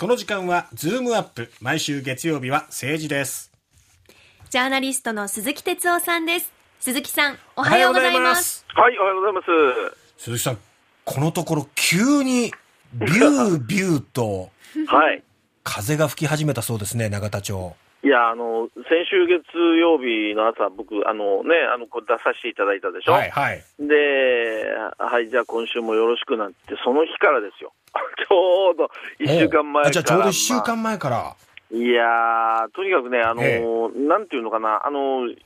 この時間はズームアップ。毎週月曜日は政治です。ジャーナリストの鈴木哲夫さんです。鈴木さんおはようございます。はいおはようございます。鈴木さんこのところ急にビュービューと はい。風が吹き始めたそうですね永田町いやあの先週月曜日の朝僕あのねあのこれ出させていただいたでしょ？はいはい。ではいじゃあ今週もよろしくなんてその日からですよ。ちょうど1週間前からあじゃあちょうど1週間前から、いやー、とにかくね、あのえなんていうのかな、あのいや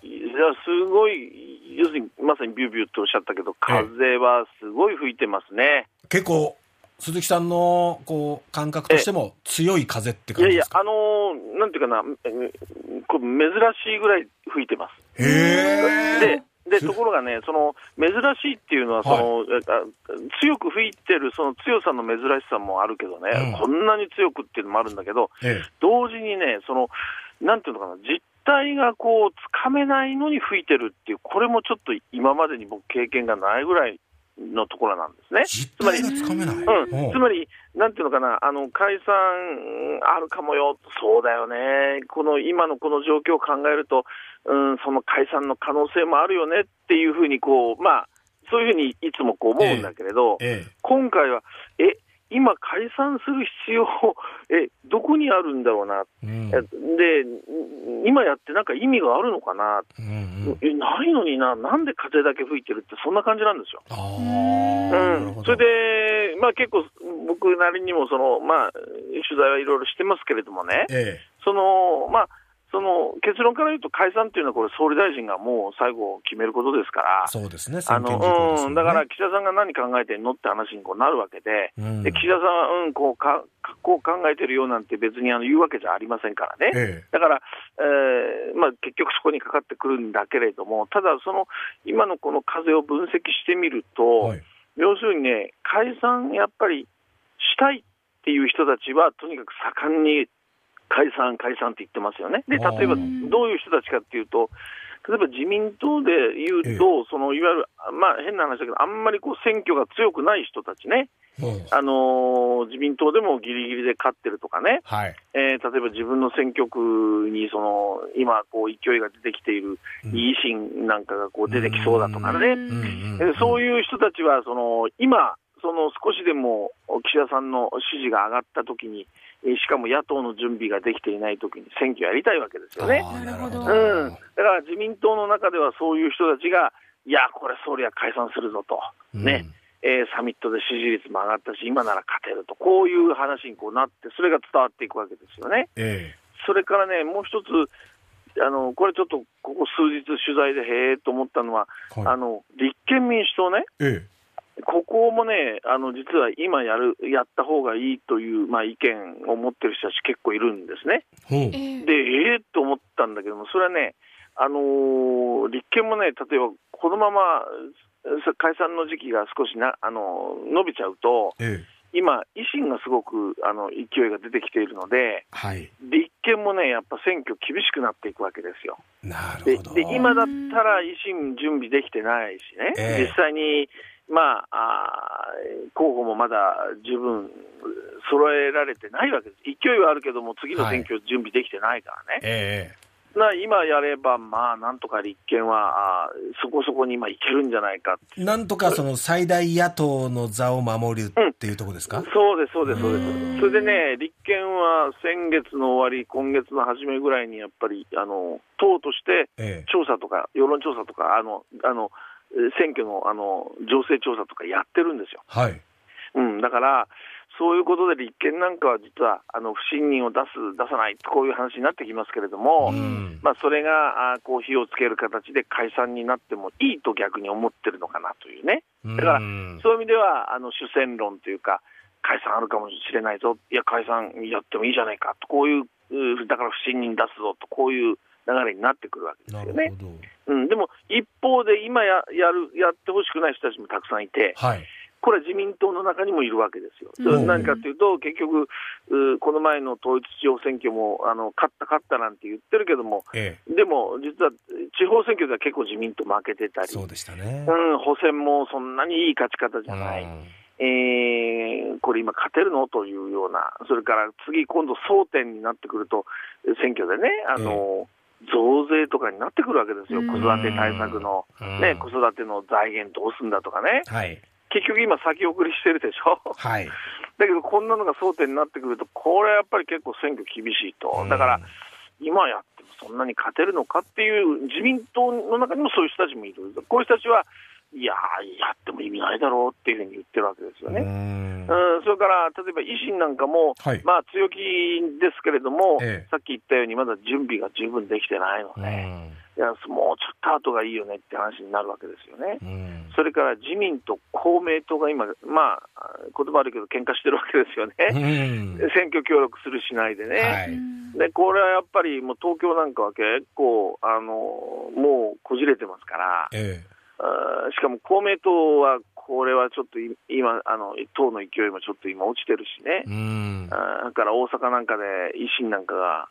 すごい、要するにまさにビュービューっておっしゃったけど、風はすごい吹いてますね。結構鈴木さんのこう感覚としても強い風っていやいや感じです、か？あのーなんていうかな、えこれ珍しいぐらい吹いてます。で、で、ところがね、その、珍しいっていうのは、その、えあ強く吹いてる、その強さの珍しさもあるけどね、うん。こんなに強くっていうのもあるんだけど、え。同時にね、その、なんていうのかな、実態がこう、つかめないのに吹いてるっていう、これもちょっと今までに僕経験がないぐらいのところなんですね。つかめない、うん、つまり、なんていうのかな、あの解散あるかもよ、そうだよね、この今のこの状況を考えると、うん、その解散の可能性もあるよね。っていうふうにこう、まあ、そういうふうにいつもこう思うんだけれど、え今回は、え、今、解散する必要、え、どこにあるんだろうな、えうん。えで、今やってなんか意味があるのかな、うんうん。え、ないのにな、なんで風だけ吹いてるって、そんな感じなんですよ。うん、それで、まあ、結構、僕なりにもその、まあ、取材はいろいろしてますけれどもね、え。そのまあ、その結論から言うと、解散っていうのは、これ、総理大臣がもう最後決めることですから。え、そうですね。あのうん、だから岸田さんが何考えてんのって話にこうなるわけで、うんで岸田さんは、うん、こうかこう考えてるよなんて別にあの言うわけじゃありませんからね。えだから、えーまあ、結局そこにかかってくるんだけれども、ただ、その今のこの風を分析してみるえと、はい。要するにね、解散やっぱりしたいっていう人たちは、とにかく盛んに解散、解散って言ってますよね。で、例えばどういう人たちかっていうと、例えば自民党で言うと、そのいわゆる、まあ変な話だけど、あんまりこう選挙が強くない人たちね、うん。あのー自民党でもギリギリで勝ってるとかね、はい。えー例えば自分の選挙区にその今、こう勢いが出てきているうん。維新なんかがこう出てきそうだとかね、うん。えそういう人たちはその今、その少しでも岸田さんの支持が上がったときに、えーしかも野党の準備ができていないときに選挙やりたいわけですよね。なるほど。うん、だから自民党の中ではそういう人たちが、いや、これ、総理は解散するぞと、ね。えーサミットで支持率も上がったし、今なら勝てると、こういう話にこうなって、それが伝わっていくわけですよね。えそれからね、もう一つ、あのこれちょっとここ数日取材でへえと思ったのは、えはい。あの立憲民主党ね、えここもね、あの実は今やる、やった方がいいという、まあ、意見を持ってる人たち結構いるんですね。で、ええと思ったんだけども、それはね、あのー立憲もね、例えばこのままさ解散の時期が少しな、あのー伸びちゃうと、ええ。今、維新がすごくあの勢いが出てきているので、はい。立憲もね、やっぱ選挙厳しくなっていくわけですよ。なるほど。でで今だったら維新準備できてないしね、ええ。実際に、まあ、候補もまだ十分揃えられてないわけです、勢いはあるけども、次の選挙準備できてないからね、ええな今やれば、まあ、なんとか立憲はそこそこに今いけるんじゃないか、なんとかその最大野党の座を守るっていうところですか、そうです、そうです、そうでうんす、それでね、立憲は先月の終わり、今月の初めぐらいにやっぱり、あの党としてええ。調査とか、世論調査とか、あのあのえー選挙のあの情勢調査とかやってるんですよ。はい。うん、だから、そういうことで立憲なんかは実はあの不信任を出す、出さない、こういう話になってきますけれども、うん。まあ、それがあこう火をつける形で解散になってもいいと逆に思ってるのかなというね、だからうんそういう意味ではあの主戦論というか、解散あるかもしれないぞ、いや、解散やってもいいじゃないかと、こういう、うだから不信任出すぞと、こういう流れになってくるわけですよね。なるほどうん、でも一方で今ややるやってほしくない人たちもたくさんいて、はい。これは自民党の中にもいるわけですよ。うん。それ何かというと、結局、うこの前の統一地方選挙もあの勝った、勝ったなんて言ってるけども、えでも実は地方選挙では結構自民党負けてたり、えそうでしたね。うん、補選もそんなにいい勝ち方じゃない。うん。えー、これ今勝てるの？というような、それから次今度争点になってくると、選挙でね、あの、増税とかになってくるわけですよ。うん子育て対策の、うんね、子育ての財源どうすんだとかね。はい。結局今先送りしてるでしょ。はい。だけどこんなのが争点になってくると、これはやっぱり結構選挙厳しいと。だから、今やってもそんなに勝てるのかっていう、自民党の中にもそういう人たちもいる。こういう人たちは、いやー、やっても意味ないだろうっていうふうに言ってるわけですようね。んうん、それから、例えば維新なんかも、はいまあ強気ですけれども、ええさっき言ったように、まだ準備が十分できてないのうで、んいやもうちょっと後がいいよねって話になるわけですよね。うんそれから自民と公明党が今、まあ、言葉悪いけど、喧嘩してるわけですよね。うん選挙協力するしないでね。はい。で、これはやっぱりもう東京なんかは結構、あの、もうこじれてますから、えあーしかも公明党は、これはちょっとい今、あの、党の勢いもちょっと今落ちてるしねえ。うんだから大阪なんかで維新なんかが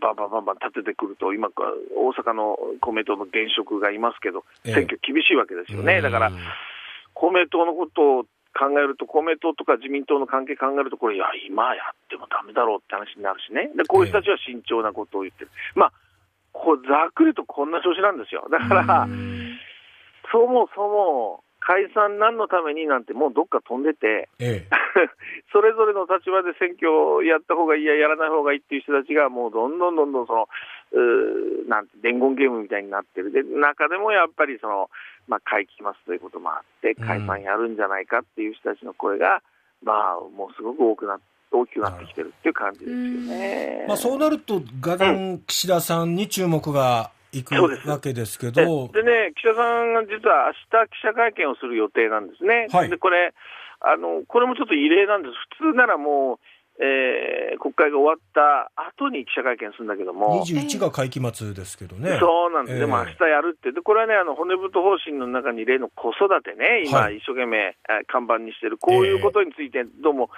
バンバンバンバン立ててくると、今、大阪の公明党の現職がいますけど、ええ選挙厳しいわけですよね。だから、公明党のことを考えると、公明党とか自民党の関係考えると、これ、いや、今やってもダメだろうって話になるしね。で、こういう人たちは慎重なことを言ってる。まあ、こうざっくりとこんな調子なんですよ。だから、そもそも解散何のためになんてもうどっか飛んでて、ええ。それぞれの立場で選挙をやった方がいいや、やらない方がいいっていう人たちが、もうどんどんどんどんその、うーなんて伝言ゲームみたいになってる、で中でもやっぱりその、まあ、会期末ということもあって、解散やるんじゃないかっていう人たちの声が、まあ、もうすごく多くな大きくなってきてるっていう感じですよね。まあそうなると、ガダン岸田さんに注目がいくわけですけでど、でね、岸田さんが実は明日記者会見をする予定なんですね。はい。で、これ、あの、これもちょっと異例なんです。普通ならもう、えー国会が終わった後に記者会見するんだけども、21が会期末ですけどね。そうなんです、ええ。でも明日やるって、でこれはね、あの骨太方針の中に例の子育てね、今、はい。一生懸命、えー看板にしてる、こういうことについて、どうもきっ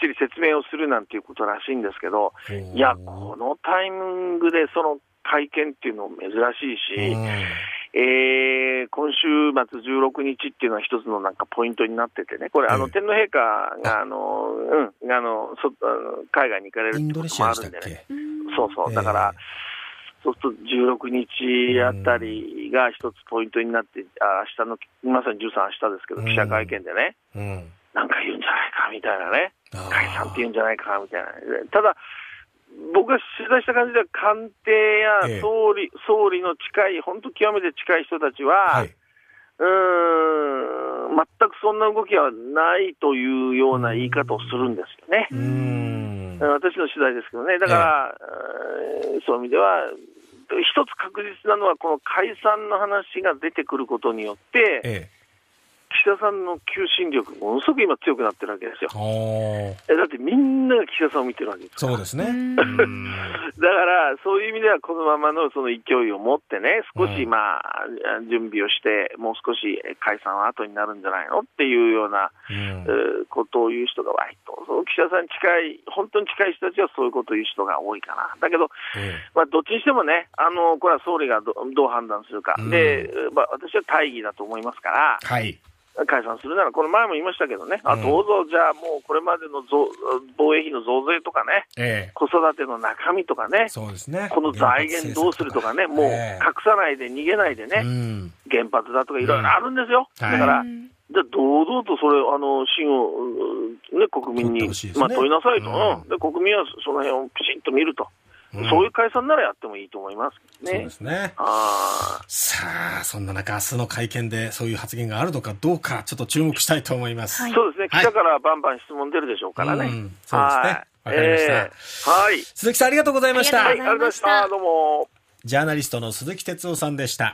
ちり説明をするなんていうことらしいんですけど、いや、このタイミングでその会見っていうのも珍しいし、うん。えー今週末16日っていうのは一つのなんかポイントになっててね、これ、あのええ。天皇陛下があの、うん、あのそあの海外に行かれるってこともあるんでね、そうそう、だから、そうすると16日あたりが一つポイントになって、あ明日の、まさに13明日ですけど、うん。記者会見でね、うん。なんか言うんじゃないかみたいなね、解散って言うんじゃないかみたいな。ただ、僕が取材した感じでは、官邸ええや総理、総理の近い、本当極めて近い人たちは、はい。うーん、全くそんな動きはないというような言い方をするんですよね。うーん。私の取材ですけどね、だから、えーそういう意味では、一つ確実なのは、この解散の話が出てくることによって、ええ。岸田さんの求心力、ものすごく今強くなってるわけですよ。えだってみんなが岸田さんを見てるわけですからそうですね。うんうん だから、そういう意味では、このままのその勢いを持ってね、少し、うんまあ、準備をして、もう少し解散は後になるんじゃないのっていうような、うんえーことを言う人が割と、その岸田さんに近い、本当に近い人たちはそういうことを言う人が多いかな。だけど、えまあ、どっちにしてもね、あの、これは総理がどどう判断するか。うんで、まあ、私は大義だと思いますから、えはい。解散するなら、この前も言いましたけどね、あうん。どうぞ、じゃあもうこれまでの増防衛費の増税とかね、ええ。子育ての中身とかね、そうですね。この財源どうするとかね、もうええ。隠さないで逃げないでね、うん。原発だとかいろいろあるんですよ。はいだから、うん。じゃあ堂々とそれ、あの、芯を、うんね、国民に、ね。まあ、問いなさいと、うんうん。で、国民はその辺をピシッと見ると、うんそういう解散ならやってもいいと思いますけどねそうで。すね。あさあ、そんな中、明日の会見でそういう発言があるのかどうか、ちょっと注目したいと思います。はいーそうですね、はい記者からバンバン質問出るでしょうからね。うんそうですねわはいかりましたえーはい。鈴木さんありがとうございましたありがとうございました。どうも。ジャーナリストの鈴木哲夫さんでした。